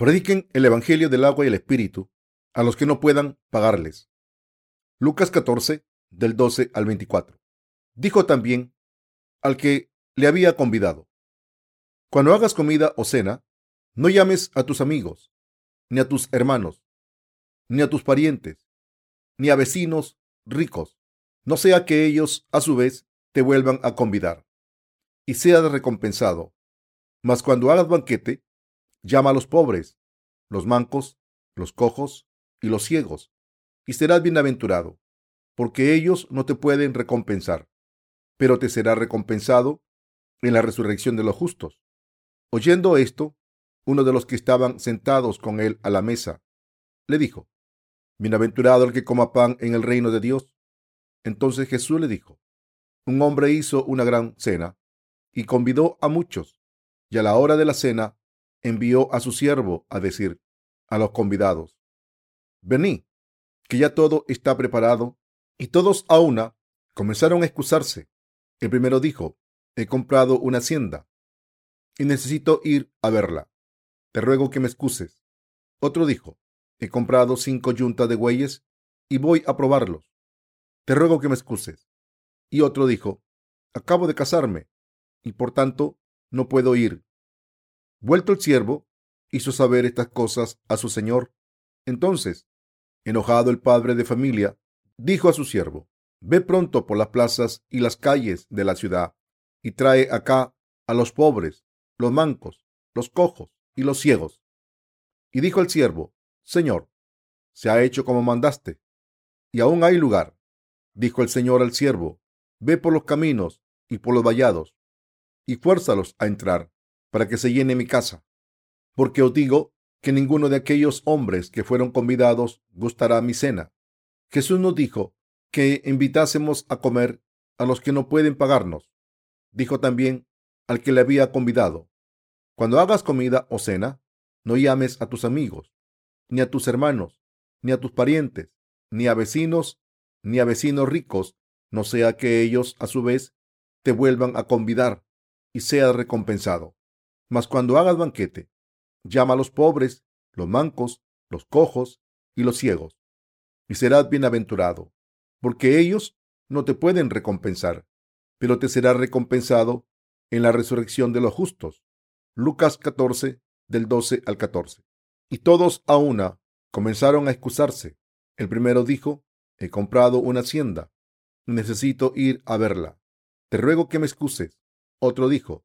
Prediquen el Evangelio del agua y el Espíritu a los que no puedan pagarles. Lucas 14, del 12 al 24. Dijo también al que le había convidado, Cuando hagas comida o cena, no llames a tus amigos, ni a tus hermanos, ni a tus parientes, ni a vecinos ricos, no sea que ellos a su vez te vuelvan a convidar y seas recompensado. Mas cuando hagas banquete, llama a los pobres, los mancos, los cojos y los ciegos, y serás bienaventurado, porque ellos no te pueden recompensar, pero te será recompensado en la resurrección de los justos. Oyendo esto, uno de los que estaban sentados con él a la mesa, le dijo, Bienaventurado el que coma pan en el reino de Dios. Entonces Jesús le dijo, un hombre hizo una gran cena y convidó a muchos, y a la hora de la cena envió a su siervo a decir a los convidados, Vení, que ya todo está preparado. Y todos a una comenzaron a excusarse. El primero dijo, he comprado una hacienda y necesito ir a verla. Te ruego que me excuses. Otro dijo, he comprado cinco yuntas de bueyes y voy a probarlos. Te ruego que me excuses. Y otro dijo, acabo de casarme y por tanto no puedo ir. Vuelto el siervo, hizo saber estas cosas a su señor. Entonces, enojado el padre de familia, dijo a su siervo, Ve pronto por las plazas y las calles de la ciudad y trae acá a los pobres, los mancos, los cojos y los ciegos. Y dijo el siervo, Señor, se ha hecho como mandaste, y aún hay lugar. Dijo el Señor al siervo, Ve por los caminos y por los vallados y fuérzalos a entrar, para que se llene mi casa. Porque os digo que ninguno de aquellos hombres que fueron convidados gustará mi cena. Jesús nos dijo que invitásemos a comer a los que no pueden pagarnos. Dijo también al que le había convidado, cuando hagas comida o cena, no llames a tus amigos, ni a tus hermanos, ni a tus parientes, ni a vecinos, ni a vecinos ricos, no sea que ellos a su vez te vuelvan a convidar y seas recompensado. Mas cuando hagas banquete, llama a los pobres, los mancos, los cojos y los ciegos, y serás bienaventurado, porque ellos no te pueden recompensar, pero te será recompensado en la resurrección de los justos. Lucas 14, del 12 al 14. Y todos a una comenzaron a excusarse. El primero dijo, he comprado una hacienda, necesito ir a verla. Te ruego que me excuses. Otro dijo,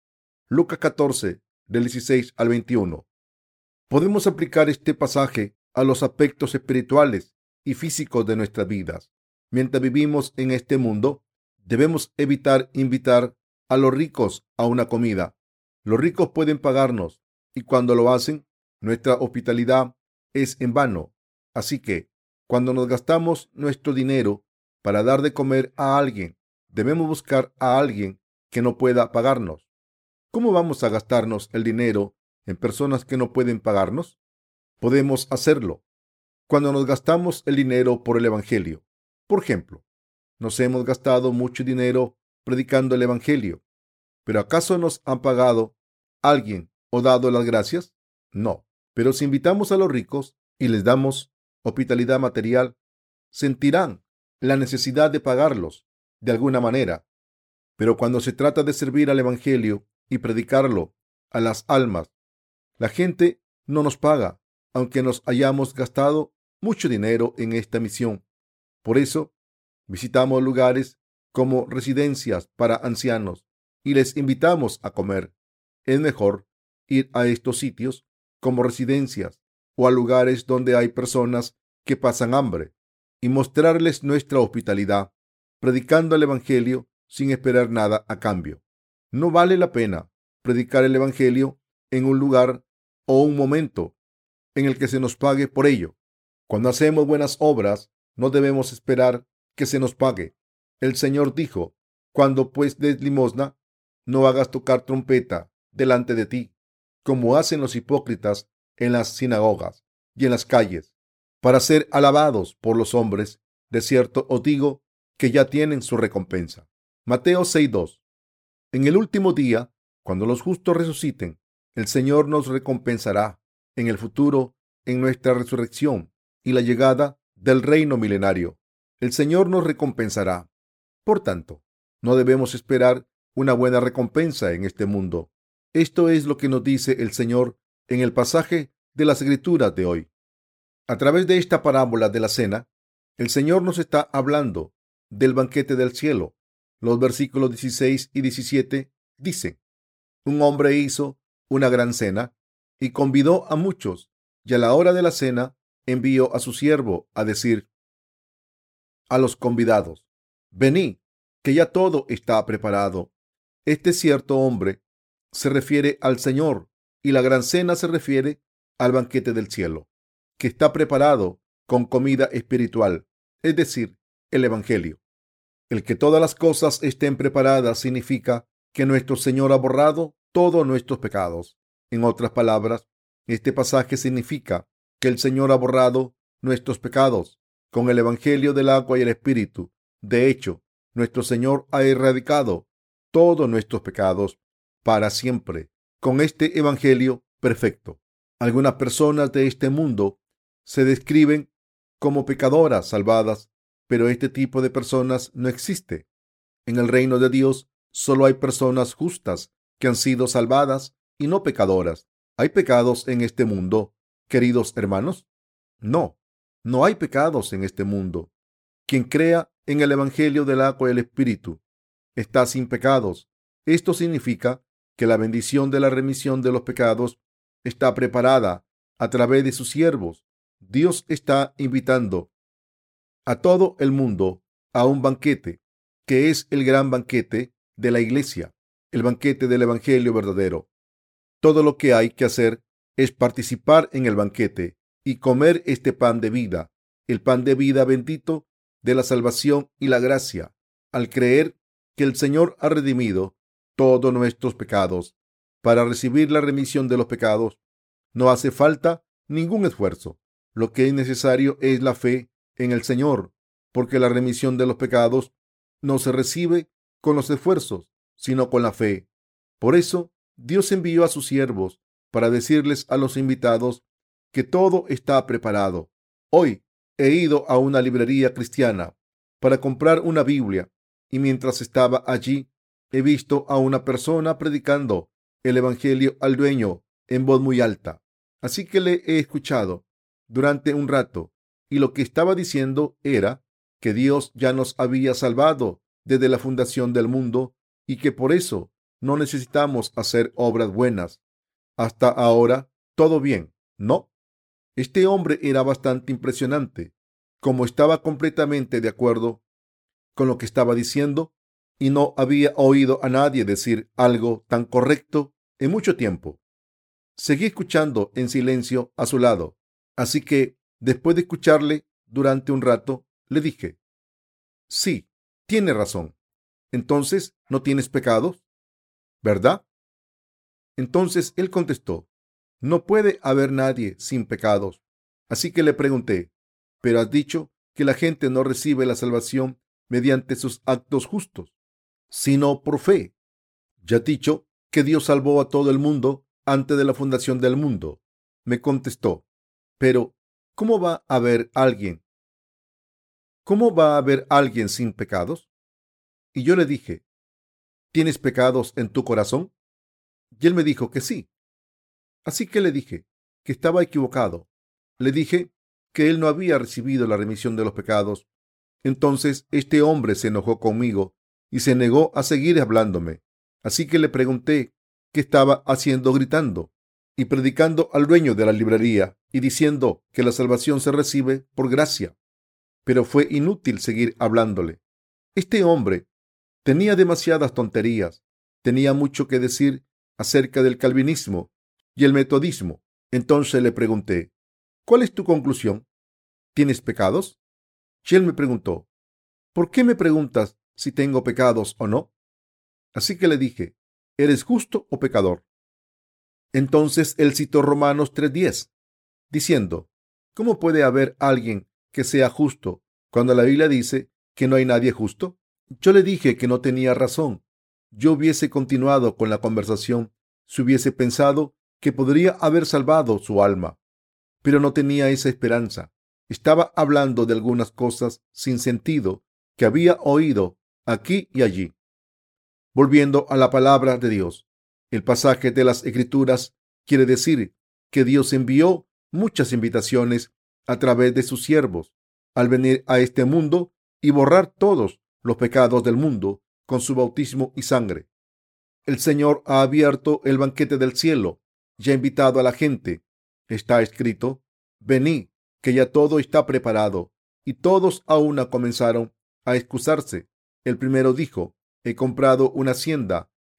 Lucas 14, del 16 al 21. Podemos aplicar este pasaje a los aspectos espirituales y físicos de nuestras vidas. Mientras vivimos en este mundo, debemos evitar invitar a los ricos a una comida. Los ricos pueden pagarnos y cuando lo hacen, nuestra hospitalidad es en vano. Así que, cuando nos gastamos nuestro dinero para dar de comer a alguien, debemos buscar a alguien que no pueda pagarnos. ¿Cómo vamos a gastarnos el dinero en personas que no pueden pagarnos? Podemos hacerlo cuando nos gastamos el dinero por el Evangelio. Por ejemplo, nos hemos gastado mucho dinero predicando el Evangelio, pero ¿acaso nos han pagado alguien o dado las gracias? No, pero si invitamos a los ricos y les damos hospitalidad material, sentirán la necesidad de pagarlos de alguna manera. Pero cuando se trata de servir al Evangelio y predicarlo a las almas. La gente no nos paga, aunque nos hayamos gastado mucho dinero en esta misión. Por eso, visitamos lugares como residencias para ancianos y les invitamos a comer. Es mejor ir a estos sitios como residencias o a lugares donde hay personas que pasan hambre y mostrarles nuestra hospitalidad, predicando el Evangelio sin esperar nada a cambio. No vale la pena predicar el Evangelio en un lugar o un momento en el que se nos pague por ello. Cuando hacemos buenas obras, no debemos esperar que se nos pague. El Señor dijo, cuando pues des limosna, no hagas tocar trompeta delante de ti, como hacen los hipócritas en las sinagogas y en las calles, para ser alabados por los hombres. De cierto os digo que ya tienen su recompensa. Mateo 6.2. En el último día, cuando los justos resuciten, el Señor nos recompensará en el futuro en nuestra resurrección y la llegada del reino milenario. El Señor nos recompensará. Por tanto, no debemos esperar una buena recompensa en este mundo. Esto es lo que nos dice el Señor en el pasaje de las Escrituras de hoy. A través de esta parábola de la cena, el Señor nos está hablando del banquete del cielo. Los versículos 16 y 17 dicen, un hombre hizo una gran cena y convidó a muchos, y a la hora de la cena envió a su siervo a decir a los convidados, venid, que ya todo está preparado. Este cierto hombre se refiere al Señor y la gran cena se refiere al banquete del cielo, que está preparado con comida espiritual, es decir, el Evangelio. El que todas las cosas estén preparadas significa que nuestro Señor ha borrado todos nuestros pecados. En otras palabras, este pasaje significa que el Señor ha borrado nuestros pecados con el Evangelio del agua y el Espíritu. De hecho, nuestro Señor ha erradicado todos nuestros pecados para siempre con este Evangelio perfecto. Algunas personas de este mundo se describen como pecadoras salvadas, pero este tipo de personas no existe. En el reino de Dios solo hay personas justas que han sido salvadas y no pecadoras. ¿Hay pecados en este mundo, queridos hermanos? No, no hay pecados en este mundo. Quien crea en el Evangelio del agua y el Espíritu está sin pecados. Esto significa que la bendición de la remisión de los pecados está preparada a través de sus siervos. Dios está invitando a todo el mundo a un banquete, que es el gran banquete de la iglesia el banquete del Evangelio verdadero. Todo lo que hay que hacer es participar en el banquete y comer este pan de vida, el pan de vida bendito de la salvación y la gracia, al creer que el Señor ha redimido todos nuestros pecados. Para recibir la remisión de los pecados no hace falta ningún esfuerzo. Lo que es necesario es la fe en el Señor, porque la remisión de los pecados no se recibe con los esfuerzos, sino con la fe. Por eso, Dios envió a sus siervos para decirles a los invitados que todo está preparado. Hoy he ido a una librería cristiana para comprar una Biblia y mientras estaba allí he visto a una persona predicando el Evangelio al dueño en voz muy alta. Así que le he escuchado durante un rato y lo que estaba diciendo era que Dios ya nos había salvado desde la fundación del mundo y que por eso no necesitamos hacer obras buenas. Hasta ahora, todo bien, ¿no? Este hombre era bastante impresionante, como estaba completamente de acuerdo con lo que estaba diciendo y no había oído a nadie decir algo tan correcto en mucho tiempo. Seguí escuchando en silencio a su lado, así que después de escucharle durante un rato, le dije, sí, tiene razón entonces no tienes pecados, ¿verdad? Entonces él contestó, no puede haber nadie sin pecados. Así que le pregunté, pero has dicho que la gente no recibe la salvación mediante sus actos justos, sino por fe. Ya has dicho que Dios salvó a todo el mundo antes de la fundación del mundo. Me contestó, pero ¿cómo va a haber alguien? ¿Cómo va a haber alguien sin pecados? Y yo le dije, ¿tienes pecados en tu corazón? Y él me dijo que sí. Así que le dije que estaba equivocado. Le dije que él no había recibido la remisión de los pecados. Entonces este hombre se enojó conmigo y se negó a seguir hablándome. Así que le pregunté qué estaba haciendo gritando y predicando al dueño de la librería y diciendo que la salvación se recibe por gracia. Pero fue inútil seguir hablándole. Este hombre Tenía demasiadas tonterías. Tenía mucho que decir acerca del calvinismo y el metodismo. Entonces le pregunté, ¿Cuál es tu conclusión? ¿Tienes pecados? Shell me preguntó, ¿por qué me preguntas si tengo pecados o no? Así que le dije, ¿eres justo o pecador? Entonces él citó Romanos 3:10, diciendo, ¿cómo puede haber alguien que sea justo cuando la Biblia dice que no hay nadie justo? Yo le dije que no tenía razón. Yo hubiese continuado con la conversación si hubiese pensado que podría haber salvado su alma, pero no tenía esa esperanza. Estaba hablando de algunas cosas sin sentido que había oído aquí y allí. Volviendo a la palabra de Dios, el pasaje de las Escrituras quiere decir que Dios envió muchas invitaciones a través de sus siervos al venir a este mundo y borrar todos los pecados del mundo con su bautismo y sangre. El Señor ha abierto el banquete del cielo y ha invitado a la gente. Está escrito, venid, que ya todo está preparado. Y todos a una comenzaron a excusarse. El primero dijo, he comprado una hacienda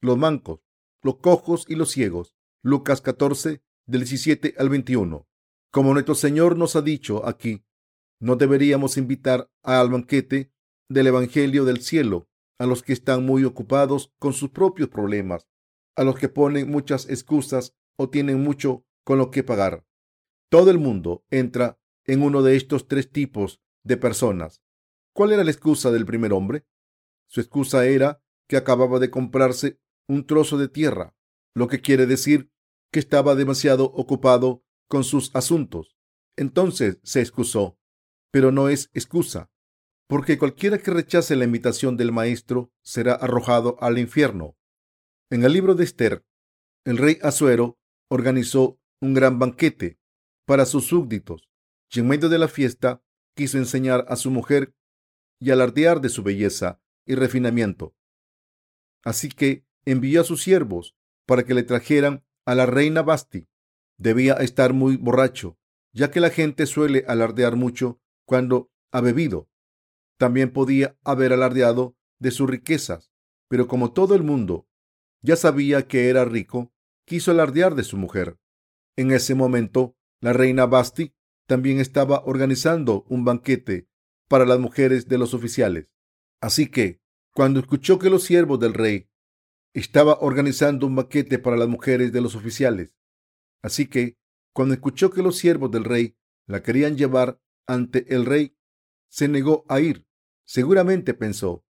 los mancos, los cojos y los ciegos. Lucas 14, del 17 al 21. Como nuestro Señor nos ha dicho aquí, no deberíamos invitar al banquete del Evangelio del cielo a los que están muy ocupados con sus propios problemas, a los que ponen muchas excusas o tienen mucho con lo que pagar. Todo el mundo entra en uno de estos tres tipos de personas. ¿Cuál era la excusa del primer hombre? Su excusa era que acababa de comprarse un trozo de tierra, lo que quiere decir que estaba demasiado ocupado con sus asuntos. Entonces se excusó, pero no es excusa, porque cualquiera que rechace la invitación del maestro será arrojado al infierno. En el libro de Esther, el rey Asuero organizó un gran banquete para sus súbditos y en medio de la fiesta quiso enseñar a su mujer y alardear de su belleza y refinamiento. Así que envió a sus siervos para que le trajeran a la reina Basti. Debía estar muy borracho, ya que la gente suele alardear mucho cuando ha bebido. También podía haber alardeado de sus riquezas, pero como todo el mundo ya sabía que era rico, quiso alardear de su mujer. En ese momento, la reina Basti también estaba organizando un banquete para las mujeres de los oficiales. Así que, cuando escuchó que los siervos del rey estaba organizando un banquete para las mujeres de los oficiales, así que, cuando escuchó que los siervos del rey la querían llevar ante el rey, se negó a ir. Seguramente pensó,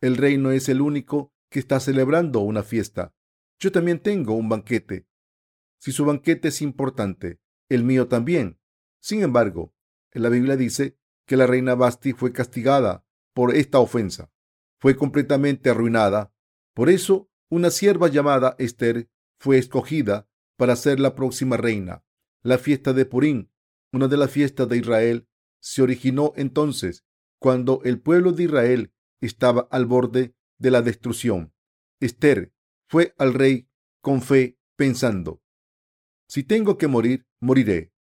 el rey no es el único que está celebrando una fiesta. Yo también tengo un banquete. Si su banquete es importante, el mío también. Sin embargo, en la Biblia dice que la reina Basti fue castigada por esta ofensa. Fue completamente arruinada. Por eso, una sierva llamada Esther fue escogida para ser la próxima reina. La fiesta de Purim, una de las fiestas de Israel, se originó entonces cuando el pueblo de Israel estaba al borde de la destrucción. Esther fue al rey con fe, pensando, si tengo que morir, moriré.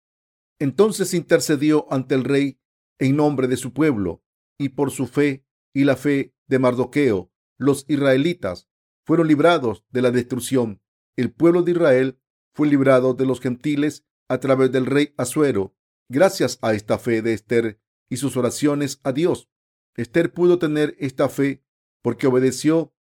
Entonces intercedió ante el rey en nombre de su pueblo, y por su fe y la fe de Mardoqueo, los israelitas fueron librados de la destrucción. El pueblo de Israel fue librado de los gentiles a través del rey Asuero, gracias a esta fe de Esther y sus oraciones a Dios. Esther pudo tener esta fe porque obedeció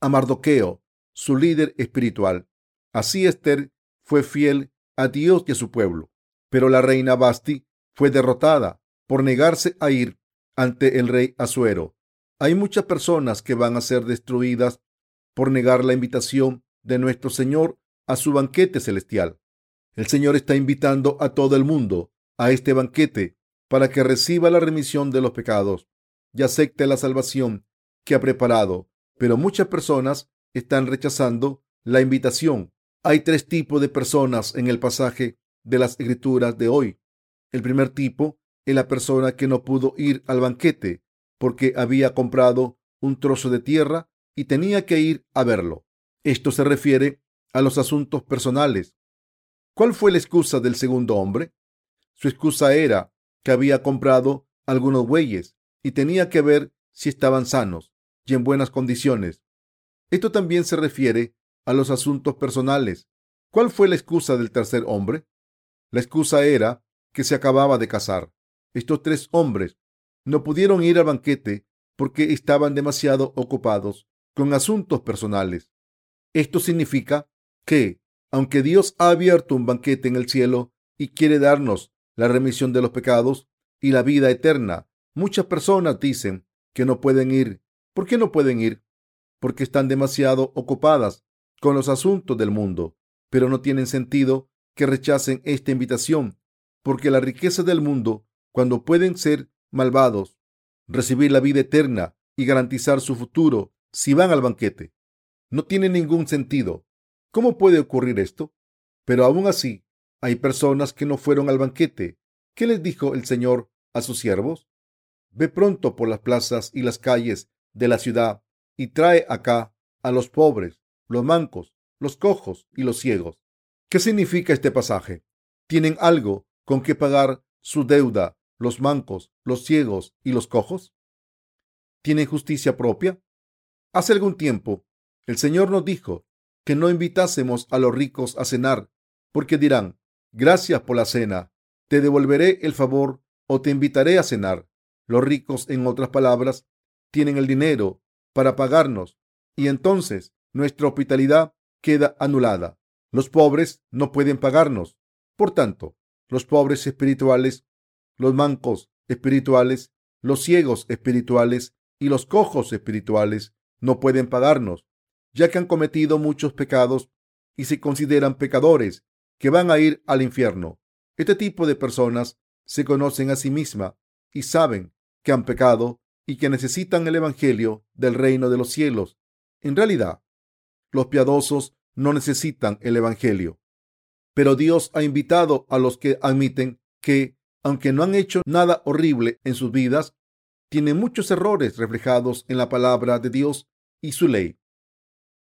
a Mardoqueo, su líder espiritual. Así Esther fue fiel a Dios y a su pueblo. Pero la reina Basti fue derrotada por negarse a ir ante el rey Asuero. Hay muchas personas que van a ser destruidas por negar la invitación de nuestro Señor a su banquete celestial. El Señor está invitando a todo el mundo a este banquete para que reciba la remisión de los pecados y acepte la salvación que ha preparado, pero muchas personas están rechazando la invitación. Hay tres tipos de personas en el pasaje de las escrituras de hoy. El primer tipo es la persona que no pudo ir al banquete porque había comprado un trozo de tierra y tenía que ir a verlo. Esto se refiere a los asuntos personales. ¿Cuál fue la excusa del segundo hombre? Su excusa era que había comprado algunos bueyes y tenía que ver si estaban sanos y en buenas condiciones. Esto también se refiere a los asuntos personales. ¿Cuál fue la excusa del tercer hombre? La excusa era que se acababa de casar. Estos tres hombres no pudieron ir al banquete porque estaban demasiado ocupados con asuntos personales. Esto significa que, aunque Dios ha abierto un banquete en el cielo y quiere darnos la remisión de los pecados y la vida eterna, muchas personas dicen que no pueden ir. ¿Por qué no pueden ir? Porque están demasiado ocupadas con los asuntos del mundo, pero no tienen sentido que rechacen esta invitación, porque la riqueza del mundo, cuando pueden ser malvados, recibir la vida eterna y garantizar su futuro si van al banquete. No tiene ningún sentido. ¿Cómo puede ocurrir esto? Pero aún así, hay personas que no fueron al banquete. ¿Qué les dijo el Señor a sus siervos? Ve pronto por las plazas y las calles de la ciudad y trae acá a los pobres, los mancos, los cojos y los ciegos. ¿Qué significa este pasaje? ¿Tienen algo con que pagar su deuda los mancos, los ciegos y los cojos? ¿Tienen justicia propia? Hace algún tiempo, el Señor nos dijo que no invitásemos a los ricos a cenar, porque dirán, gracias por la cena, te devolveré el favor o te invitaré a cenar. Los ricos, en otras palabras, tienen el dinero para pagarnos y entonces nuestra hospitalidad queda anulada. Los pobres no pueden pagarnos. Por tanto, los pobres espirituales los mancos espirituales, los ciegos espirituales y los cojos espirituales no pueden pagarnos, ya que han cometido muchos pecados y se consideran pecadores que van a ir al infierno. Este tipo de personas se conocen a sí mismas y saben que han pecado y que necesitan el Evangelio del reino de los cielos. En realidad, los piadosos no necesitan el Evangelio. Pero Dios ha invitado a los que admiten que aunque no han hecho nada horrible en sus vidas, tienen muchos errores reflejados en la palabra de Dios y su ley,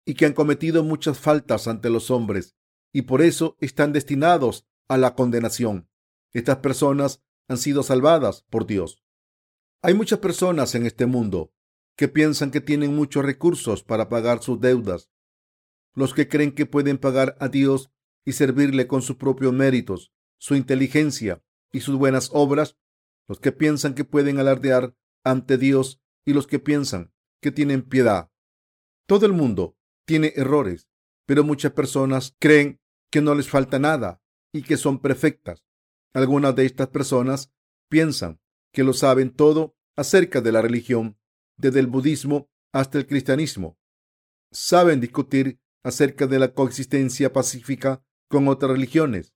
y que han cometido muchas faltas ante los hombres, y por eso están destinados a la condenación. Estas personas han sido salvadas por Dios. Hay muchas personas en este mundo que piensan que tienen muchos recursos para pagar sus deudas. Los que creen que pueden pagar a Dios y servirle con sus propios méritos, su inteligencia y sus buenas obras, los que piensan que pueden alardear ante Dios y los que piensan que tienen piedad. Todo el mundo tiene errores, pero muchas personas creen que no les falta nada y que son perfectas. Algunas de estas personas piensan que lo saben todo acerca de la religión, desde el budismo hasta el cristianismo. Saben discutir acerca de la coexistencia pacífica con otras religiones,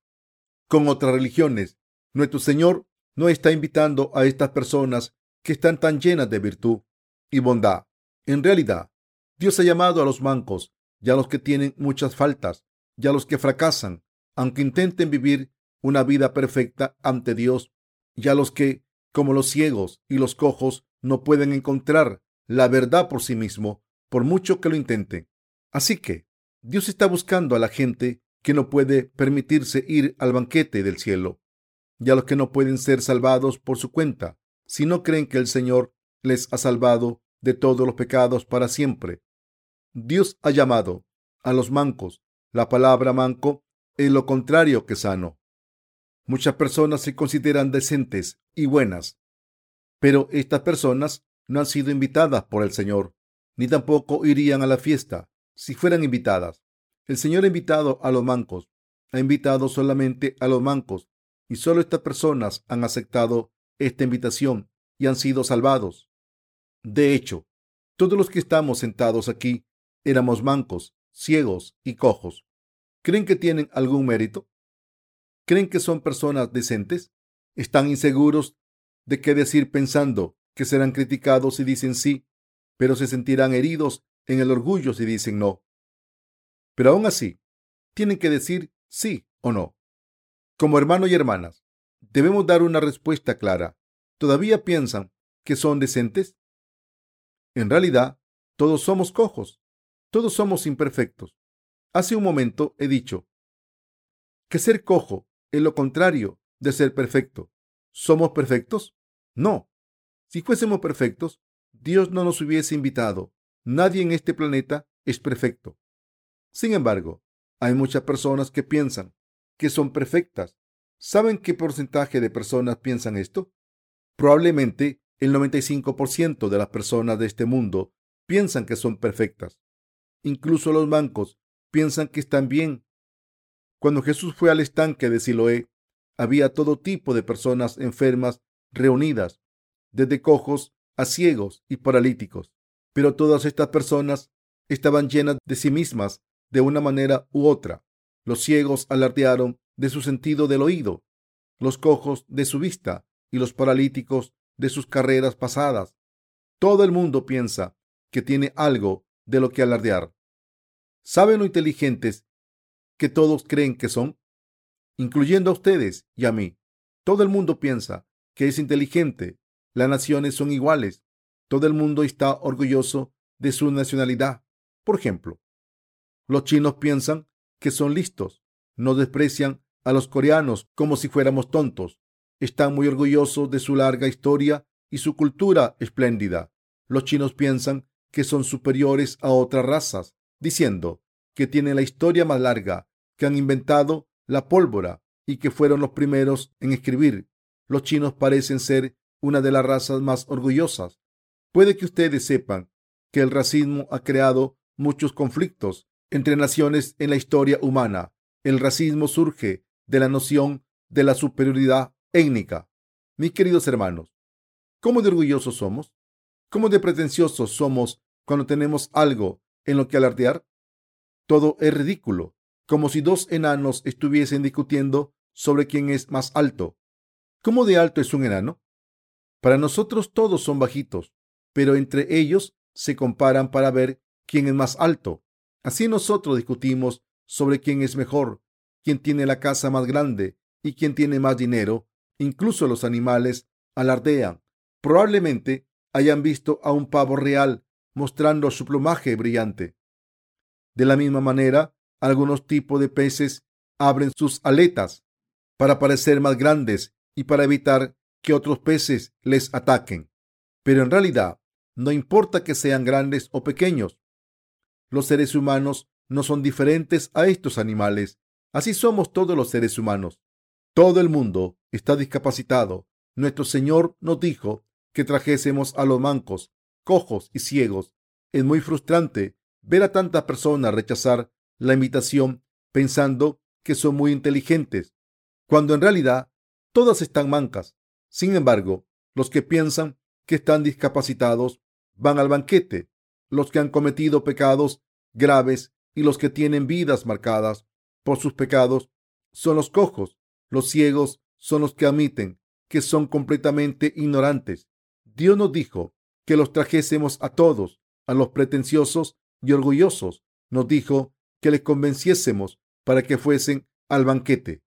con otras religiones nuestro Señor no está invitando a estas personas que están tan llenas de virtud y bondad. En realidad, Dios ha llamado a los mancos y a los que tienen muchas faltas y a los que fracasan, aunque intenten vivir una vida perfecta ante Dios, y a los que, como los ciegos y los cojos, no pueden encontrar la verdad por sí mismo, por mucho que lo intenten. Así que Dios está buscando a la gente que no puede permitirse ir al banquete del cielo y a los que no pueden ser salvados por su cuenta, si no creen que el Señor les ha salvado de todos los pecados para siempre. Dios ha llamado a los mancos. La palabra manco es lo contrario que sano. Muchas personas se consideran decentes y buenas, pero estas personas no han sido invitadas por el Señor, ni tampoco irían a la fiesta si fueran invitadas. El Señor ha invitado a los mancos, ha invitado solamente a los mancos y solo estas personas han aceptado esta invitación y han sido salvados. De hecho, todos los que estamos sentados aquí éramos mancos, ciegos y cojos. ¿Creen que tienen algún mérito? ¿Creen que son personas decentes? ¿Están inseguros de qué decir pensando que serán criticados si dicen sí, pero se sentirán heridos en el orgullo si dicen no? Pero aún así, tienen que decir sí o no. Como hermanos y hermanas, debemos dar una respuesta clara. ¿Todavía piensan que son decentes? En realidad, todos somos cojos, todos somos imperfectos. Hace un momento he dicho que ser cojo es lo contrario de ser perfecto. ¿Somos perfectos? No. Si fuésemos perfectos, Dios no nos hubiese invitado. Nadie en este planeta es perfecto. Sin embargo, hay muchas personas que piensan que son perfectas. ¿Saben qué porcentaje de personas piensan esto? Probablemente el 95% de las personas de este mundo piensan que son perfectas. Incluso los bancos piensan que están bien. Cuando Jesús fue al estanque de Siloé, había todo tipo de personas enfermas reunidas, desde cojos a ciegos y paralíticos. Pero todas estas personas estaban llenas de sí mismas de una manera u otra. Los ciegos alardearon de su sentido del oído, los cojos de su vista y los paralíticos de sus carreras pasadas. Todo el mundo piensa que tiene algo de lo que alardear. ¿Saben lo inteligentes que todos creen que son? Incluyendo a ustedes y a mí. Todo el mundo piensa que es inteligente. Las naciones son iguales. Todo el mundo está orgulloso de su nacionalidad. Por ejemplo, los chinos piensan que son listos. No desprecian a los coreanos como si fuéramos tontos. Están muy orgullosos de su larga historia y su cultura espléndida. Los chinos piensan que son superiores a otras razas, diciendo que tienen la historia más larga, que han inventado la pólvora y que fueron los primeros en escribir. Los chinos parecen ser una de las razas más orgullosas. Puede que ustedes sepan que el racismo ha creado muchos conflictos entre naciones en la historia humana. El racismo surge de la noción de la superioridad étnica. Mis queridos hermanos, ¿cómo de orgullosos somos? ¿Cómo de pretenciosos somos cuando tenemos algo en lo que alardear? Todo es ridículo, como si dos enanos estuviesen discutiendo sobre quién es más alto. ¿Cómo de alto es un enano? Para nosotros todos son bajitos, pero entre ellos se comparan para ver quién es más alto. Así nosotros discutimos sobre quién es mejor, quién tiene la casa más grande y quién tiene más dinero. Incluso los animales alardean. Probablemente hayan visto a un pavo real mostrando su plumaje brillante. De la misma manera, algunos tipos de peces abren sus aletas para parecer más grandes y para evitar que otros peces les ataquen. Pero en realidad, no importa que sean grandes o pequeños, los seres humanos no son diferentes a estos animales. Así somos todos los seres humanos. Todo el mundo está discapacitado. Nuestro Señor nos dijo que trajésemos a los mancos, cojos y ciegos. Es muy frustrante ver a tantas personas rechazar la invitación pensando que son muy inteligentes, cuando en realidad todas están mancas. Sin embargo, los que piensan que están discapacitados van al banquete los que han cometido pecados graves y los que tienen vidas marcadas por sus pecados son los cojos. Los ciegos son los que admiten que son completamente ignorantes. Dios nos dijo que los trajésemos a todos, a los pretenciosos y orgullosos. Nos dijo que les convenciésemos para que fuesen al banquete.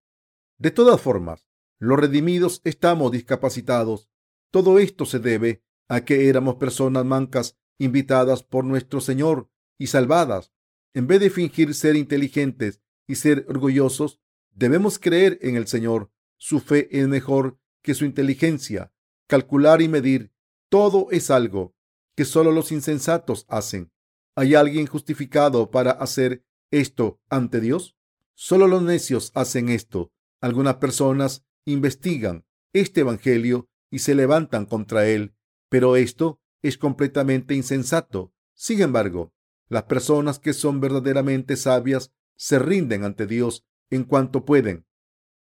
De todas formas, los redimidos estamos discapacitados. Todo esto se debe a que éramos personas mancas invitadas por nuestro Señor y salvadas. En vez de fingir ser inteligentes y ser orgullosos, debemos creer en el Señor. Su fe es mejor que su inteligencia. Calcular y medir todo es algo que solo los insensatos hacen. ¿Hay alguien justificado para hacer esto ante Dios? Solo los necios hacen esto. Algunas personas investigan este Evangelio y se levantan contra él, pero esto es completamente insensato. Sin embargo, las personas que son verdaderamente sabias se rinden ante Dios en cuanto pueden.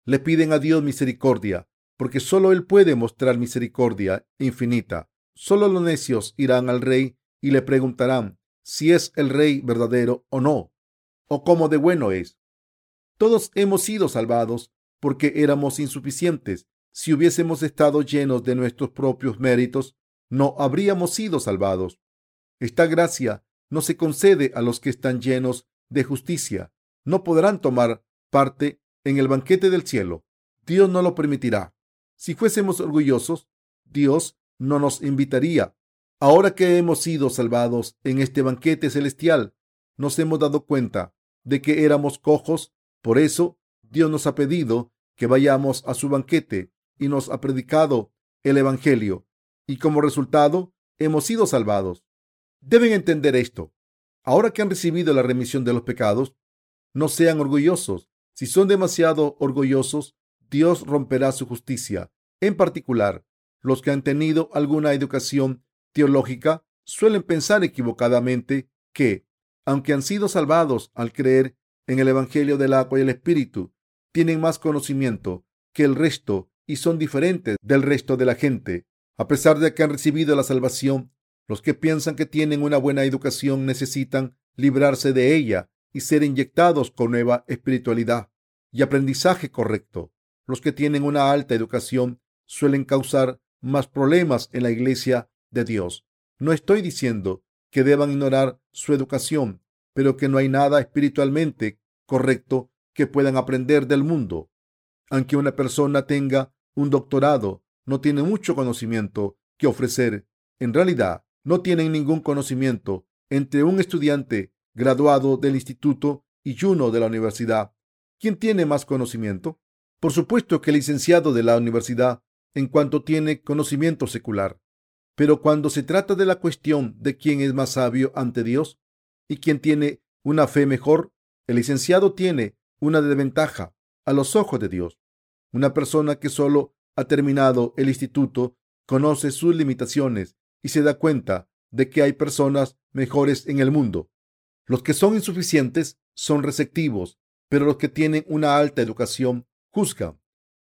Le piden a Dios misericordia, porque solo Él puede mostrar misericordia infinita. Solo los necios irán al rey y le preguntarán si es el rey verdadero o no, o cómo de bueno es. Todos hemos sido salvados porque éramos insuficientes. Si hubiésemos estado llenos de nuestros propios méritos, no habríamos sido salvados. Esta gracia no se concede a los que están llenos de justicia. No podrán tomar parte en el banquete del cielo. Dios no lo permitirá. Si fuésemos orgullosos, Dios no nos invitaría. Ahora que hemos sido salvados en este banquete celestial, nos hemos dado cuenta de que éramos cojos. Por eso, Dios nos ha pedido que vayamos a su banquete y nos ha predicado el Evangelio. Y como resultado, hemos sido salvados. Deben entender esto. Ahora que han recibido la remisión de los pecados, no sean orgullosos. Si son demasiado orgullosos, Dios romperá su justicia. En particular, los que han tenido alguna educación teológica suelen pensar equivocadamente que, aunque han sido salvados al creer en el Evangelio del agua y el Espíritu, tienen más conocimiento que el resto y son diferentes del resto de la gente. A pesar de que han recibido la salvación, los que piensan que tienen una buena educación necesitan librarse de ella y ser inyectados con nueva espiritualidad y aprendizaje correcto. Los que tienen una alta educación suelen causar más problemas en la iglesia de Dios. No estoy diciendo que deban ignorar su educación, pero que no hay nada espiritualmente correcto que puedan aprender del mundo. Aunque una persona tenga un doctorado, no tiene mucho conocimiento que ofrecer. En realidad, no tienen ningún conocimiento entre un estudiante graduado del instituto y uno de la universidad. ¿Quién tiene más conocimiento? Por supuesto que el licenciado de la universidad en cuanto tiene conocimiento secular. Pero cuando se trata de la cuestión de quién es más sabio ante Dios y quién tiene una fe mejor, el licenciado tiene una desventaja a los ojos de Dios. Una persona que solo ha terminado el instituto conoce sus limitaciones y se da cuenta de que hay personas mejores en el mundo. Los que son insuficientes son receptivos, pero los que tienen una alta educación juzgan.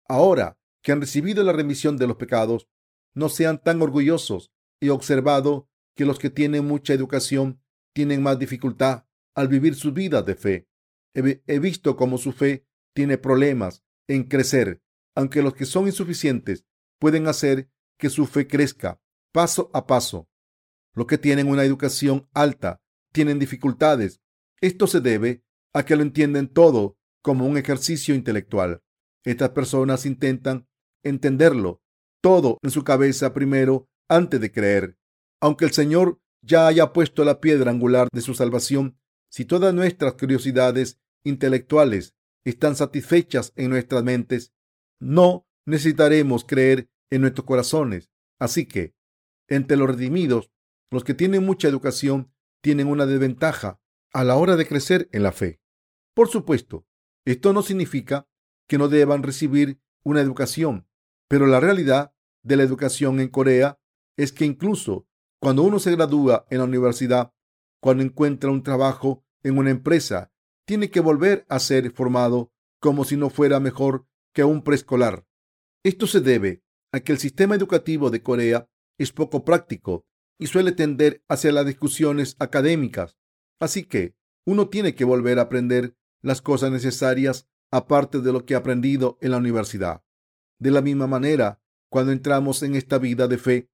Ahora que han recibido la remisión de los pecados, no sean tan orgullosos. He observado que los que tienen mucha educación tienen más dificultad al vivir su vida de fe. He, visto cómo su fe tiene problemas en crecer, aunque los que son insuficientes pueden hacer que su fe crezca paso a paso. Los que tienen una educación alta tienen dificultades. Esto se debe a que lo entienden todo como un ejercicio intelectual. Estas personas intentan entenderlo todo en su cabeza primero antes de creer. Aunque el Señor ya haya puesto la piedra angular de su salvación, si todas nuestras curiosidades intelectuales están satisfechas en nuestras mentes, no necesitaremos creer en nuestros corazones. Así que entre los redimidos, los que tienen mucha educación tienen una desventaja a la hora de crecer en la fe. Por supuesto, esto no significa que no deban recibir una educación, pero la realidad de la educación en Corea es que incluso cuando uno se gradúa en la universidad, cuando encuentra un trabajo en una empresa, tiene que volver a ser formado como si no fuera mejor que un preescolar. Esto se debe a que el sistema educativo de Corea es poco práctico y suele tender hacia las discusiones académicas. Así que uno tiene que volver a aprender las cosas necesarias aparte de lo que ha aprendido en la universidad. De la misma manera, cuando entramos en esta vida de fe,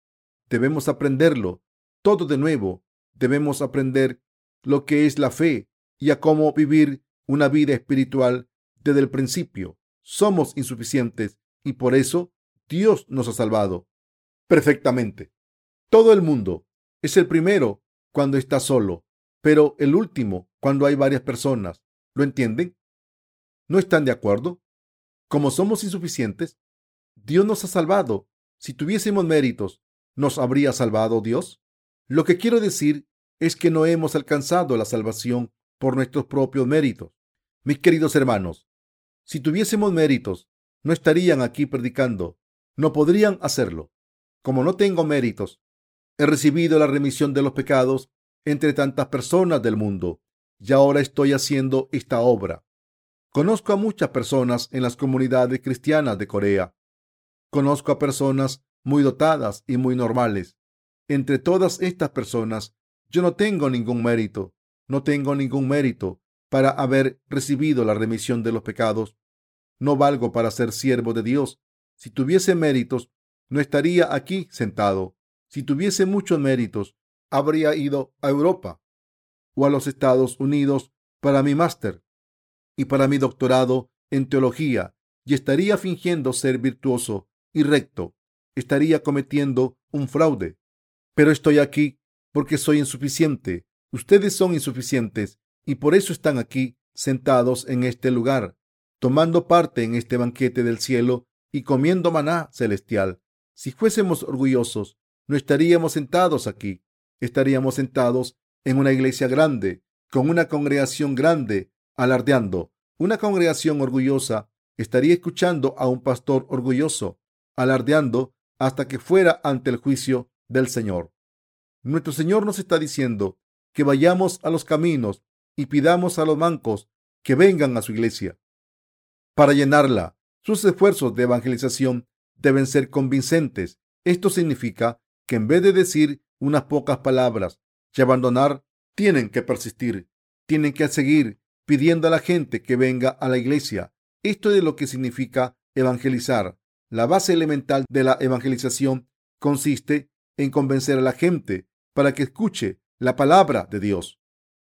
debemos aprenderlo todo de nuevo. Debemos aprender lo que es la fe y a cómo vivir una vida espiritual desde el principio. Somos insuficientes y por eso Dios nos ha salvado perfectamente. Todo el mundo es el primero cuando está solo, pero el último cuando hay varias personas. ¿Lo entienden? ¿No están de acuerdo? Como somos insuficientes, Dios nos ha salvado. Si tuviésemos méritos, ¿nos habría salvado Dios? Lo que quiero decir es que no hemos alcanzado la salvación por nuestros propios méritos. Mis queridos hermanos, si tuviésemos méritos, no estarían aquí predicando. No podrían hacerlo como no tengo méritos, he recibido la remisión de los pecados entre tantas personas del mundo y ahora estoy haciendo esta obra. Conozco a muchas personas en las comunidades cristianas de Corea. Conozco a personas muy dotadas y muy normales. Entre todas estas personas, yo no tengo ningún mérito, no tengo ningún mérito para haber recibido la remisión de los pecados. No valgo para ser siervo de Dios. Si tuviese méritos, no estaría aquí sentado. Si tuviese muchos méritos, habría ido a Europa o a los Estados Unidos para mi máster y para mi doctorado en teología y estaría fingiendo ser virtuoso y recto, estaría cometiendo un fraude. Pero estoy aquí porque soy insuficiente. Ustedes son insuficientes y por eso están aquí sentados en este lugar, tomando parte en este banquete del cielo y comiendo maná celestial. Si fuésemos orgullosos, no estaríamos sentados aquí. Estaríamos sentados en una iglesia grande, con una congregación grande, alardeando. Una congregación orgullosa estaría escuchando a un pastor orgulloso, alardeando hasta que fuera ante el juicio del Señor. Nuestro Señor nos está diciendo que vayamos a los caminos y pidamos a los mancos que vengan a su iglesia. Para llenarla, sus esfuerzos de evangelización deben ser convincentes. Esto significa que en vez de decir unas pocas palabras y abandonar, tienen que persistir, tienen que seguir pidiendo a la gente que venga a la iglesia. Esto es lo que significa evangelizar. La base elemental de la evangelización consiste en convencer a la gente para que escuche la palabra de Dios.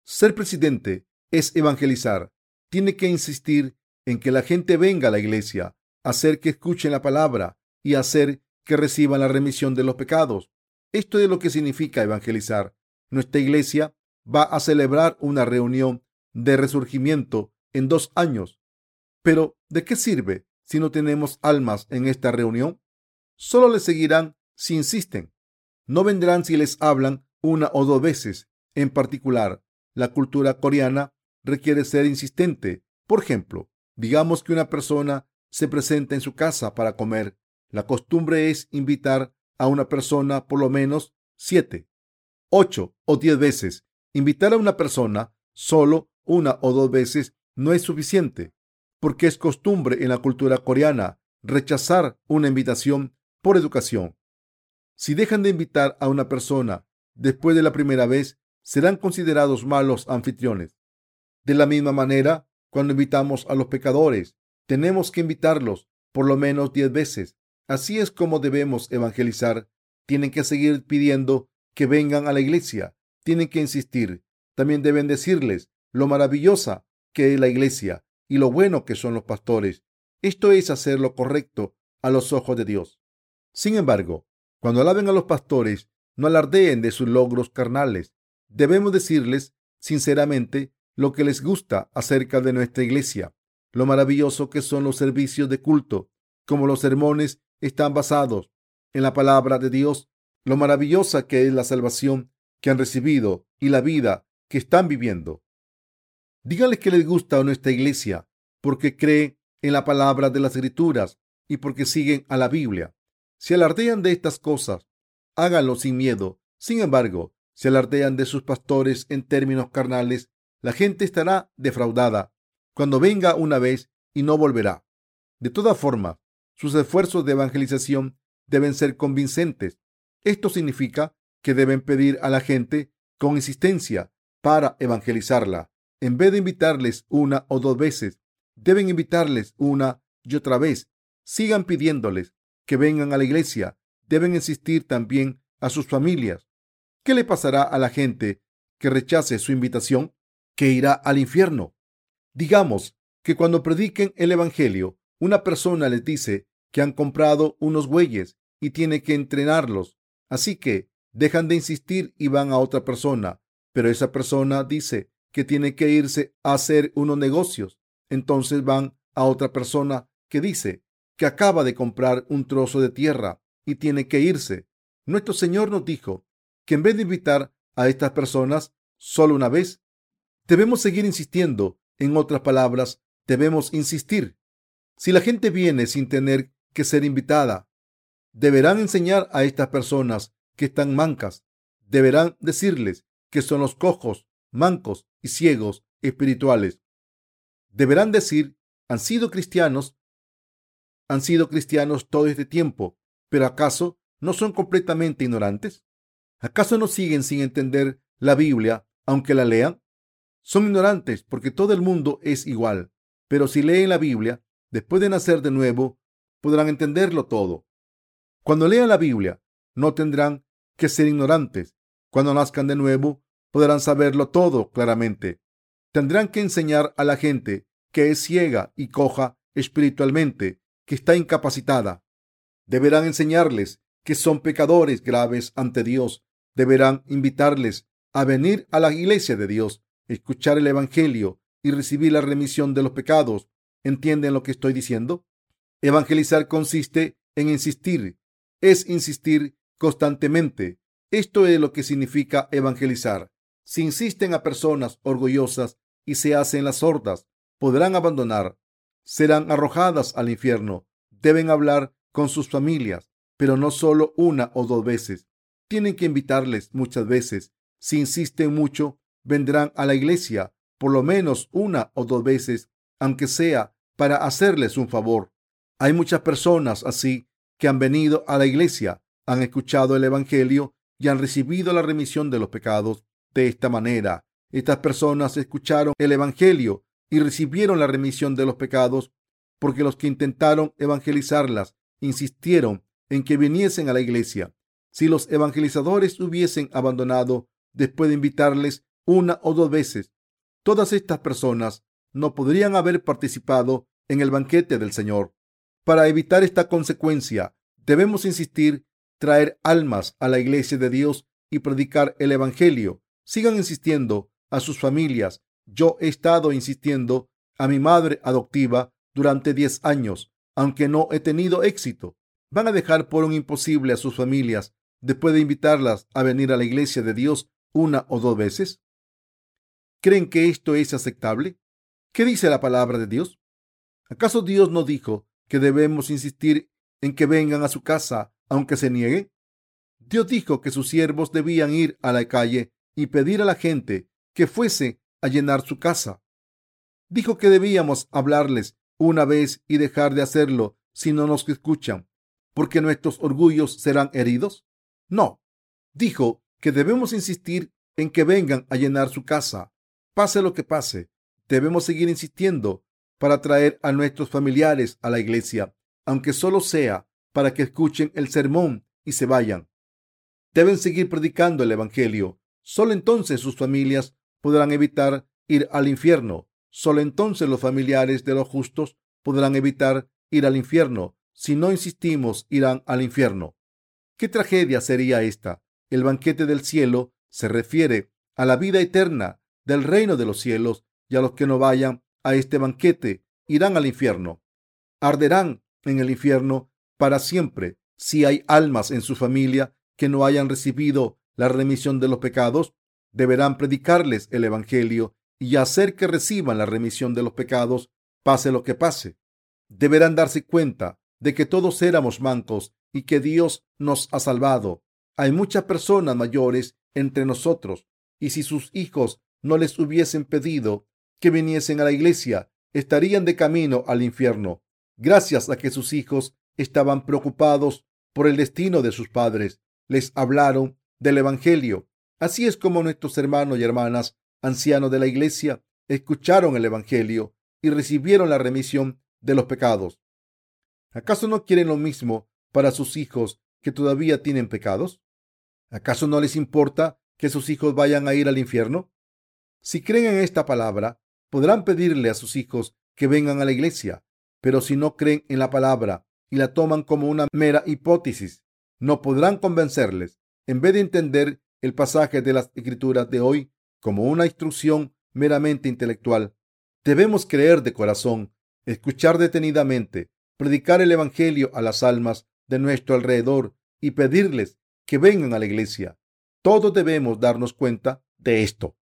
Ser presidente es evangelizar. Tiene que insistir en que la gente venga a la iglesia, hacer que escuchen la palabra y hacer que reciban la remisión de los pecados. Esto es lo que significa evangelizar. Nuestra iglesia va a celebrar una reunión de resurgimiento en dos años. Pero, ¿de qué sirve si no tenemos almas en esta reunión? Solo les seguirán si insisten. No vendrán si les hablan una o dos veces. En particular, la cultura coreana requiere ser insistente. Por ejemplo, digamos que una persona se presenta en su casa para comer. La costumbre es invitar a una persona por lo menos siete, ocho o diez veces. Invitar a una persona solo una o dos veces no es suficiente, porque es costumbre en la cultura coreana rechazar una invitación por educación. Si dejan de invitar a una persona después de la primera vez, serán considerados malos anfitriones. De la misma manera, cuando invitamos a los pecadores, tenemos que invitarlos por lo menos diez veces. Así es como debemos evangelizar. Tienen que seguir pidiendo que vengan a la iglesia. Tienen que insistir. También deben decirles lo maravillosa que es la iglesia y lo bueno que son los pastores. Esto es hacer lo correcto a los ojos de Dios. Sin embargo, cuando alaben a los pastores, no alardeen de sus logros carnales. Debemos decirles sinceramente lo que les gusta acerca de nuestra iglesia, lo maravilloso que son los servicios de culto, como los sermones están basados en la palabra de Dios, lo maravillosa que es la salvación que han recibido y la vida que están viviendo. Díganles que les gusta a nuestra iglesia porque cree en la palabra de las escrituras y porque siguen a la Biblia. Si alardean de estas cosas, háganlo sin miedo. Sin embargo, si alardean de sus pastores en términos carnales, la gente estará defraudada cuando venga una vez y no volverá. De toda forma, sus esfuerzos de evangelización deben ser convincentes. Esto significa que deben pedir a la gente con insistencia para evangelizarla. En vez de invitarles una o dos veces, deben invitarles una y otra vez. Sigan pidiéndoles que vengan a la iglesia. Deben insistir también a sus familias. ¿Qué le pasará a la gente que rechace su invitación? Que irá al infierno. Digamos que cuando prediquen el Evangelio, una persona les dice que han comprado unos bueyes y tiene que entrenarlos. Así que dejan de insistir y van a otra persona. Pero esa persona dice que tiene que irse a hacer unos negocios. Entonces van a otra persona que dice que acaba de comprar un trozo de tierra y tiene que irse. Nuestro Señor nos dijo que en vez de invitar a estas personas solo una vez, debemos seguir insistiendo. En otras palabras, debemos insistir. Si la gente viene sin tener que ser invitada, deberán enseñar a estas personas que están mancas. Deberán decirles que son los cojos, mancos y ciegos espirituales. Deberán decir, han sido cristianos, han sido cristianos todo este tiempo, pero ¿acaso no son completamente ignorantes? ¿Acaso no siguen sin entender la Biblia aunque la lean? Son ignorantes porque todo el mundo es igual. Pero si leen la Biblia, después de nacer de nuevo, podrán entenderlo todo. Cuando lean la Biblia, no tendrán que ser ignorantes. Cuando nazcan de nuevo, podrán saberlo todo claramente. Tendrán que enseñar a la gente que es ciega y coja espiritualmente, que está incapacitada. Deberán enseñarles que son pecadores graves ante Dios. Deberán invitarles a venir a la iglesia de Dios, escuchar el Evangelio y recibir la remisión de los pecados. ¿Entienden lo que estoy diciendo? Evangelizar consiste en insistir, es insistir constantemente. Esto es lo que significa evangelizar. Si insisten a personas orgullosas y se hacen las sordas, podrán abandonar, serán arrojadas al infierno. Deben hablar con sus familias, pero no solo una o dos veces. Tienen que invitarles muchas veces. Si insisten mucho, vendrán a la iglesia por lo menos una o dos veces, aunque sea para hacerles un favor. Hay muchas personas así que han venido a la iglesia, han escuchado el Evangelio y han recibido la remisión de los pecados de esta manera. Estas personas escucharon el Evangelio y recibieron la remisión de los pecados porque los que intentaron evangelizarlas insistieron en que viniesen a la iglesia. Si los evangelizadores hubiesen abandonado después de invitarles una o dos veces, todas estas personas no podrían haber participado en el banquete del Señor. Para evitar esta consecuencia, debemos insistir, traer almas a la iglesia de Dios y predicar el Evangelio. Sigan insistiendo a sus familias. Yo he estado insistiendo a mi madre adoptiva durante 10 años, aunque no he tenido éxito. ¿Van a dejar por un imposible a sus familias después de invitarlas a venir a la iglesia de Dios una o dos veces? ¿Creen que esto es aceptable? ¿Qué dice la palabra de Dios? ¿Acaso Dios no dijo que debemos insistir en que vengan a su casa aunque se niegue? Dios dijo que sus siervos debían ir a la calle y pedir a la gente que fuese a llenar su casa. Dijo que debíamos hablarles una vez y dejar de hacerlo si no nos escuchan, porque nuestros orgullos serán heridos. No, dijo que debemos insistir en que vengan a llenar su casa. Pase lo que pase, debemos seguir insistiendo para traer a nuestros familiares a la iglesia, aunque solo sea para que escuchen el sermón y se vayan. Deben seguir predicando el Evangelio. Solo entonces sus familias podrán evitar ir al infierno. Solo entonces los familiares de los justos podrán evitar ir al infierno. Si no insistimos, irán al infierno. ¿Qué tragedia sería esta? El banquete del cielo se refiere a la vida eterna del reino de los cielos y a los que no vayan a este banquete irán al infierno. Arderán en el infierno para siempre si hay almas en su familia que no hayan recibido la remisión de los pecados. Deberán predicarles el Evangelio y hacer que reciban la remisión de los pecados, pase lo que pase. Deberán darse cuenta de que todos éramos mancos y que Dios nos ha salvado. Hay muchas personas mayores entre nosotros y si sus hijos no les hubiesen pedido que viniesen a la iglesia, estarían de camino al infierno, gracias a que sus hijos estaban preocupados por el destino de sus padres. Les hablaron del Evangelio. Así es como nuestros hermanos y hermanas ancianos de la iglesia escucharon el Evangelio y recibieron la remisión de los pecados. ¿Acaso no quieren lo mismo para sus hijos que todavía tienen pecados? ¿Acaso no les importa que sus hijos vayan a ir al infierno? Si creen en esta palabra, podrán pedirle a sus hijos que vengan a la iglesia, pero si no creen en la palabra y la toman como una mera hipótesis, no podrán convencerles. En vez de entender el pasaje de las escrituras de hoy como una instrucción meramente intelectual. Debemos creer de corazón, escuchar detenidamente, predicar el Evangelio a las almas de nuestro alrededor y pedirles que vengan a la iglesia. Todos debemos darnos cuenta de esto.